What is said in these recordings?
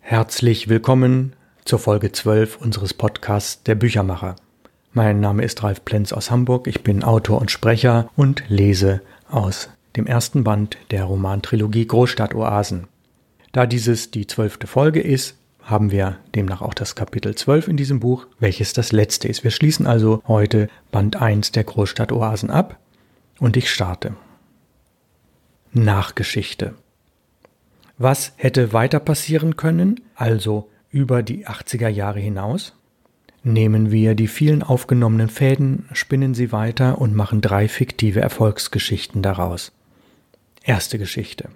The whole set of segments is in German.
Herzlich willkommen zur Folge 12 unseres Podcasts Der Büchermacher. Mein Name ist Ralf Plenz aus Hamburg, ich bin Autor und Sprecher und lese aus dem ersten Band der Romantrilogie Großstadtoasen. Da dieses die zwölfte Folge ist, haben wir demnach auch das Kapitel 12 in diesem Buch, welches das letzte ist. Wir schließen also heute Band 1 der Großstadtoasen ab und ich starte. Nachgeschichte. Was hätte weiter passieren können, also über die 80er Jahre hinaus? Nehmen wir die vielen aufgenommenen Fäden, spinnen sie weiter und machen drei fiktive Erfolgsgeschichten daraus. Erste Geschichte.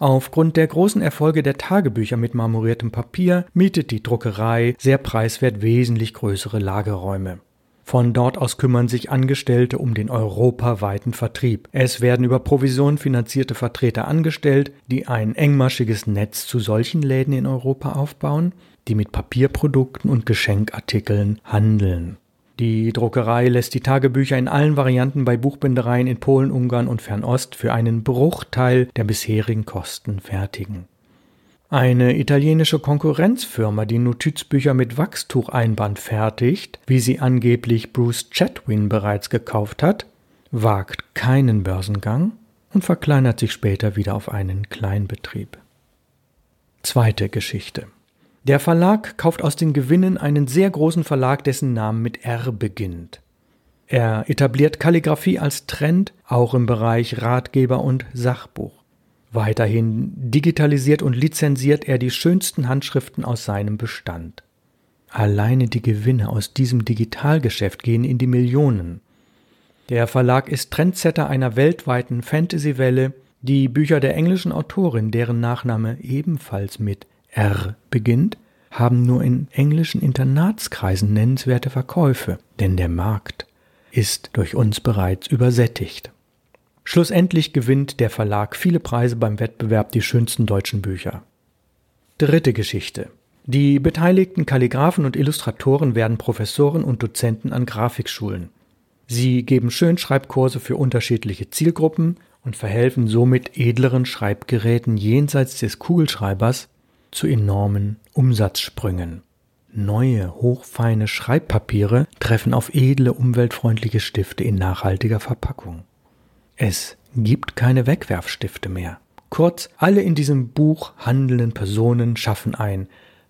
Aufgrund der großen Erfolge der Tagebücher mit marmoriertem Papier mietet die Druckerei sehr preiswert wesentlich größere Lagerräume. Von dort aus kümmern sich Angestellte um den europaweiten Vertrieb. Es werden über Provision finanzierte Vertreter angestellt, die ein engmaschiges Netz zu solchen Läden in Europa aufbauen, die mit Papierprodukten und Geschenkartikeln handeln. Die Druckerei lässt die Tagebücher in allen Varianten bei Buchbindereien in Polen, Ungarn und Fernost für einen Bruchteil der bisherigen Kosten fertigen. Eine italienische Konkurrenzfirma, die Notizbücher mit Wachstucheinband fertigt, wie sie angeblich Bruce Chatwin bereits gekauft hat, wagt keinen Börsengang und verkleinert sich später wieder auf einen Kleinbetrieb. Zweite Geschichte. Der Verlag kauft aus den Gewinnen einen sehr großen Verlag, dessen Name mit R beginnt. Er etabliert Kalligraphie als Trend, auch im Bereich Ratgeber und Sachbuch. Weiterhin digitalisiert und lizenziert er die schönsten Handschriften aus seinem Bestand. Alleine die Gewinne aus diesem Digitalgeschäft gehen in die Millionen. Der Verlag ist Trendsetter einer weltweiten Fantasy-Welle. Die Bücher der englischen Autorin, deren Nachname ebenfalls mit R beginnt, haben nur in englischen Internatskreisen nennenswerte Verkäufe, denn der Markt ist durch uns bereits übersättigt. Schlussendlich gewinnt der Verlag viele Preise beim Wettbewerb Die schönsten deutschen Bücher. Dritte Geschichte. Die beteiligten Kalligraphen und Illustratoren werden Professoren und Dozenten an Grafikschulen. Sie geben Schönschreibkurse für unterschiedliche Zielgruppen und verhelfen somit edleren Schreibgeräten jenseits des Kugelschreibers zu enormen Umsatzsprüngen. Neue, hochfeine Schreibpapiere treffen auf edle, umweltfreundliche Stifte in nachhaltiger Verpackung. Es gibt keine Wegwerfstifte mehr. Kurz, alle in diesem Buch handelnden Personen schaffen ein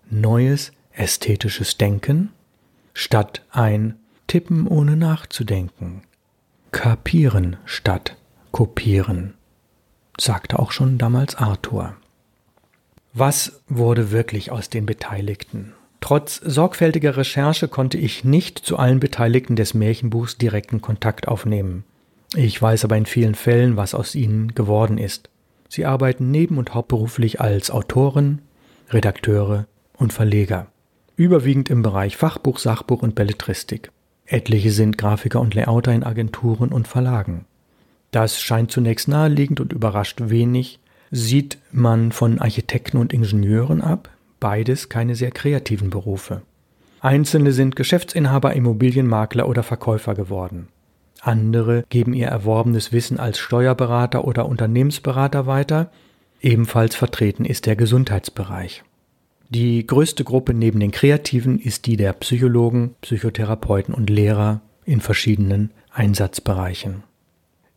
neues ästhetisches Denken statt ein Tippen ohne nachzudenken. Kapieren statt kopieren, sagte auch schon damals Arthur. Was wurde wirklich aus den Beteiligten? Trotz sorgfältiger Recherche konnte ich nicht zu allen Beteiligten des Märchenbuchs direkten Kontakt aufnehmen. Ich weiß aber in vielen Fällen, was aus ihnen geworden ist. Sie arbeiten neben und hauptberuflich als Autoren, Redakteure und Verleger, überwiegend im Bereich Fachbuch, Sachbuch und Belletristik. Etliche sind Grafiker und Layouter in Agenturen und Verlagen. Das scheint zunächst naheliegend und überrascht wenig, sieht man von Architekten und Ingenieuren ab, beides keine sehr kreativen Berufe. Einzelne sind Geschäftsinhaber, Immobilienmakler oder Verkäufer geworden. Andere geben ihr erworbenes Wissen als Steuerberater oder Unternehmensberater weiter. Ebenfalls vertreten ist der Gesundheitsbereich. Die größte Gruppe neben den Kreativen ist die der Psychologen, Psychotherapeuten und Lehrer in verschiedenen Einsatzbereichen.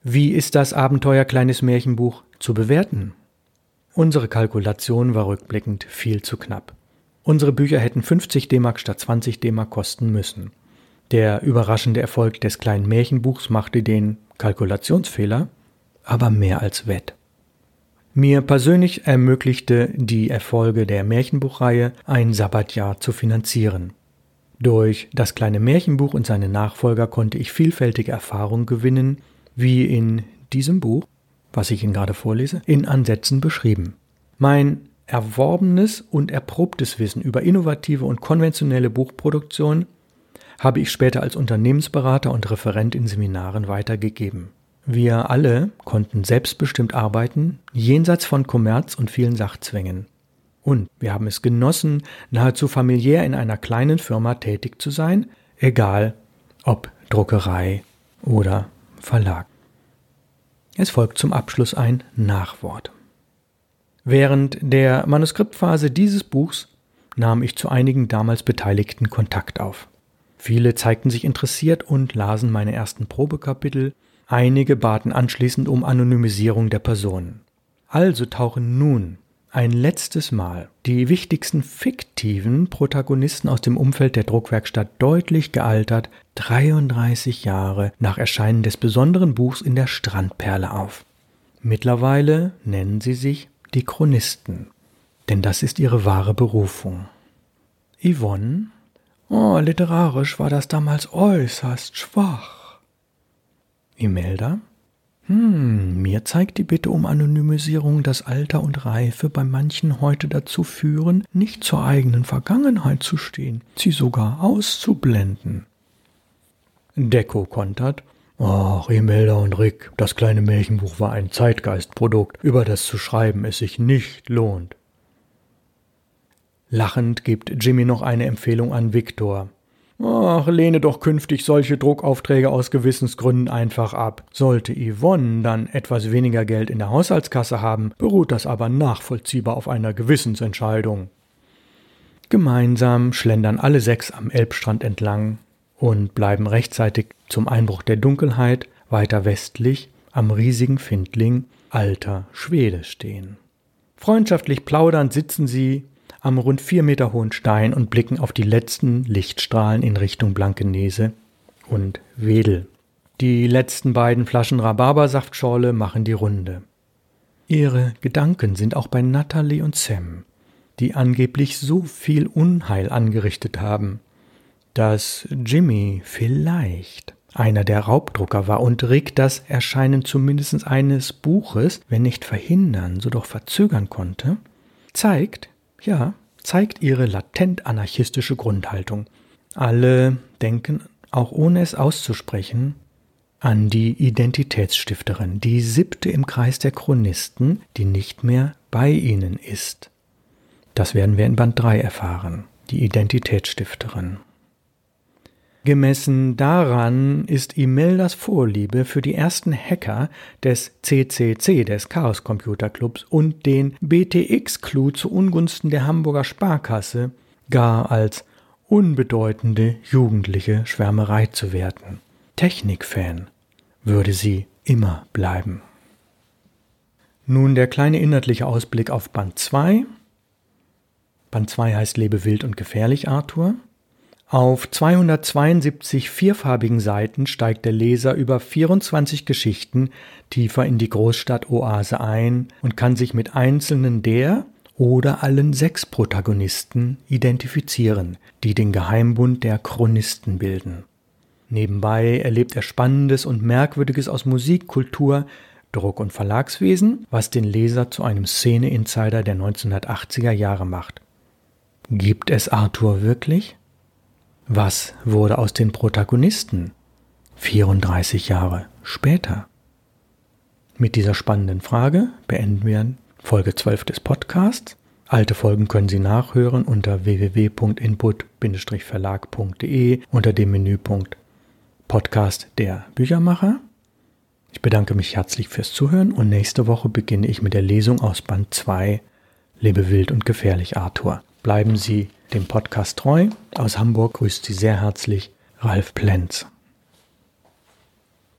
Wie ist das Abenteuer Kleines Märchenbuch zu bewerten? Unsere Kalkulation war rückblickend viel zu knapp. Unsere Bücher hätten 50 D-Mark statt 20 D-Mark kosten müssen. Der überraschende Erfolg des kleinen Märchenbuchs machte den Kalkulationsfehler aber mehr als wett. Mir persönlich ermöglichte die Erfolge der Märchenbuchreihe ein Sabbatjahr zu finanzieren. Durch das kleine Märchenbuch und seine Nachfolger konnte ich vielfältige Erfahrungen gewinnen, wie in diesem Buch, was ich Ihnen gerade vorlese, in Ansätzen beschrieben. Mein erworbenes und erprobtes Wissen über innovative und konventionelle Buchproduktion habe ich später als Unternehmensberater und Referent in Seminaren weitergegeben. Wir alle konnten selbstbestimmt arbeiten, jenseits von Kommerz und vielen Sachzwängen. Und wir haben es genossen, nahezu familiär in einer kleinen Firma tätig zu sein, egal ob Druckerei oder Verlag. Es folgt zum Abschluss ein Nachwort. Während der Manuskriptphase dieses Buchs nahm ich zu einigen damals Beteiligten Kontakt auf. Viele zeigten sich interessiert und lasen meine ersten Probekapitel, einige baten anschließend um Anonymisierung der Personen. Also tauchen nun ein letztes Mal die wichtigsten fiktiven Protagonisten aus dem Umfeld der Druckwerkstatt deutlich gealtert 33 Jahre nach Erscheinen des besonderen Buchs in der Strandperle auf. Mittlerweile nennen sie sich die Chronisten, denn das ist ihre wahre Berufung. Yvonne? Oh, literarisch war das damals äußerst schwach. Imelda? Hm, mir zeigt die Bitte um Anonymisierung, dass Alter und Reife bei manchen heute dazu führen, nicht zur eigenen Vergangenheit zu stehen, sie sogar auszublenden. Deko kontert. Ach, Imelda und Rick, das kleine Märchenbuch war ein Zeitgeistprodukt, über das zu schreiben es sich nicht lohnt. Lachend gibt Jimmy noch eine Empfehlung an Viktor. Ach, lehne doch künftig solche Druckaufträge aus Gewissensgründen einfach ab. Sollte Yvonne dann etwas weniger Geld in der Haushaltskasse haben, beruht das aber nachvollziehbar auf einer Gewissensentscheidung. Gemeinsam schlendern alle sechs am Elbstrand entlang und bleiben rechtzeitig zum Einbruch der Dunkelheit weiter westlich am riesigen Findling alter Schwede stehen. Freundschaftlich plaudernd sitzen sie am rund vier Meter hohen Stein und blicken auf die letzten Lichtstrahlen in Richtung Blankenese und Wedel. Die letzten beiden Flaschen Rhabarbersaftschorle machen die Runde. Ihre Gedanken sind auch bei Natalie und Sam, die angeblich so viel Unheil angerichtet haben, dass Jimmy vielleicht einer der Raubdrucker war und Rick das Erscheinen zumindest eines Buches, wenn nicht verhindern, so doch verzögern konnte, zeigt, ja, zeigt ihre latent anarchistische Grundhaltung. Alle denken, auch ohne es auszusprechen, an die Identitätsstifterin, die siebte im Kreis der Chronisten, die nicht mehr bei ihnen ist. Das werden wir in Band 3 erfahren, die Identitätsstifterin. Gemessen daran ist Imeldas Vorliebe für die ersten Hacker des CCC, des Chaos Computer Clubs und den BTX-Clou zu Ungunsten der Hamburger Sparkasse gar als unbedeutende jugendliche Schwärmerei zu werten. Technikfan würde sie immer bleiben. Nun der kleine inhaltliche Ausblick auf Band 2. Band 2 heißt Lebe wild und gefährlich, Arthur. Auf 272 vierfarbigen Seiten steigt der Leser über 24 Geschichten tiefer in die Großstadt-Oase ein und kann sich mit einzelnen der oder allen sechs Protagonisten identifizieren, die den Geheimbund der Chronisten bilden. Nebenbei erlebt er Spannendes und Merkwürdiges aus Musik, Kultur, Druck- und Verlagswesen, was den Leser zu einem Szene-Insider der 1980er Jahre macht. Gibt es Arthur wirklich? Was wurde aus den Protagonisten 34 Jahre später? Mit dieser spannenden Frage beenden wir Folge 12 des Podcasts. Alte Folgen können Sie nachhören unter www.input-verlag.de unter dem Menüpunkt Podcast der Büchermacher. Ich bedanke mich herzlich fürs Zuhören und nächste Woche beginne ich mit der Lesung aus Band 2 Lebe wild und gefährlich Arthur. Bleiben Sie dem Podcast treu. Aus Hamburg grüßt Sie sehr herzlich Ralf Plenz.